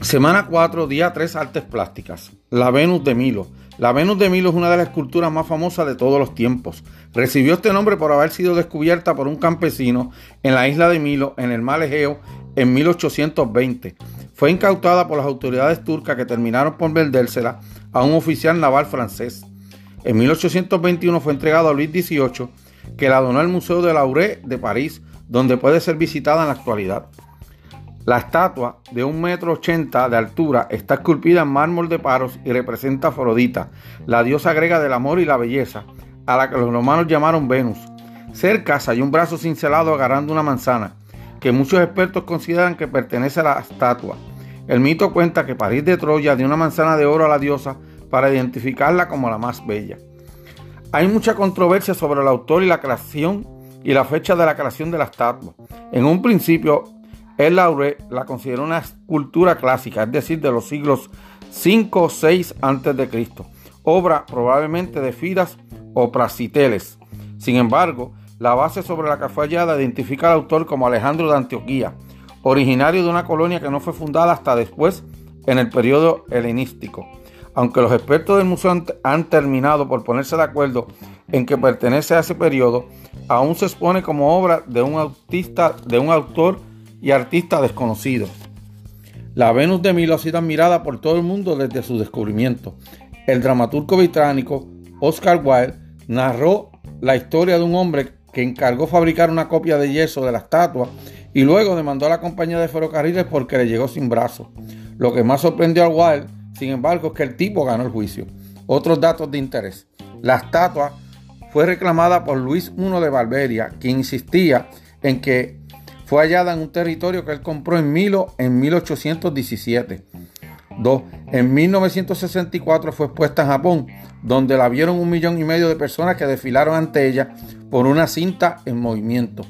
Semana 4, día 3, artes plásticas. La Venus de Milo. La Venus de Milo es una de las esculturas más famosas de todos los tiempos. Recibió este nombre por haber sido descubierta por un campesino en la isla de Milo, en el mar Egeo, en 1820. Fue incautada por las autoridades turcas que terminaron por vendérsela a un oficial naval francés. En 1821 fue entregado a Luis XVIII, que la donó al Museo de Lauré de París, donde puede ser visitada en la actualidad. La estatua de un metro ochenta de altura está esculpida en mármol de Paros y representa a Afrodita, la diosa griega del amor y la belleza, a la que los romanos llamaron Venus. Cerca hay un brazo cincelado agarrando una manzana, que muchos expertos consideran que pertenece a la estatua. El mito cuenta que París de Troya dio una manzana de oro a la diosa para identificarla como la más bella. Hay mucha controversia sobre el autor y la creación y la fecha de la creación de la estatua. En un principio, el Laure la consideró una escultura clásica, es decir, de los siglos 5 o 6 a.C., obra probablemente de Firas o Prasiteles. Sin embargo, la base sobre la que fue hallada identifica al autor como Alejandro de Antioquía, originario de una colonia que no fue fundada hasta después en el periodo helenístico. Aunque los expertos del museo han terminado por ponerse de acuerdo en que pertenece a ese periodo, aún se expone como obra de un, autista, de un autor y artista desconocido. La Venus de Milo ha sido admirada por todo el mundo desde su descubrimiento. El dramaturgo británico Oscar Wilde narró la historia de un hombre que encargó fabricar una copia de yeso de la estatua y luego demandó a la compañía de ferrocarriles porque le llegó sin brazo. Lo que más sorprendió a Wilde, sin embargo, es que el tipo ganó el juicio. Otros datos de interés. La estatua fue reclamada por Luis I de Barberia, quien insistía en que fue hallada en un territorio que él compró en Milo en 1817. 2. En 1964 fue expuesta en Japón, donde la vieron un millón y medio de personas que desfilaron ante ella por una cinta en movimiento.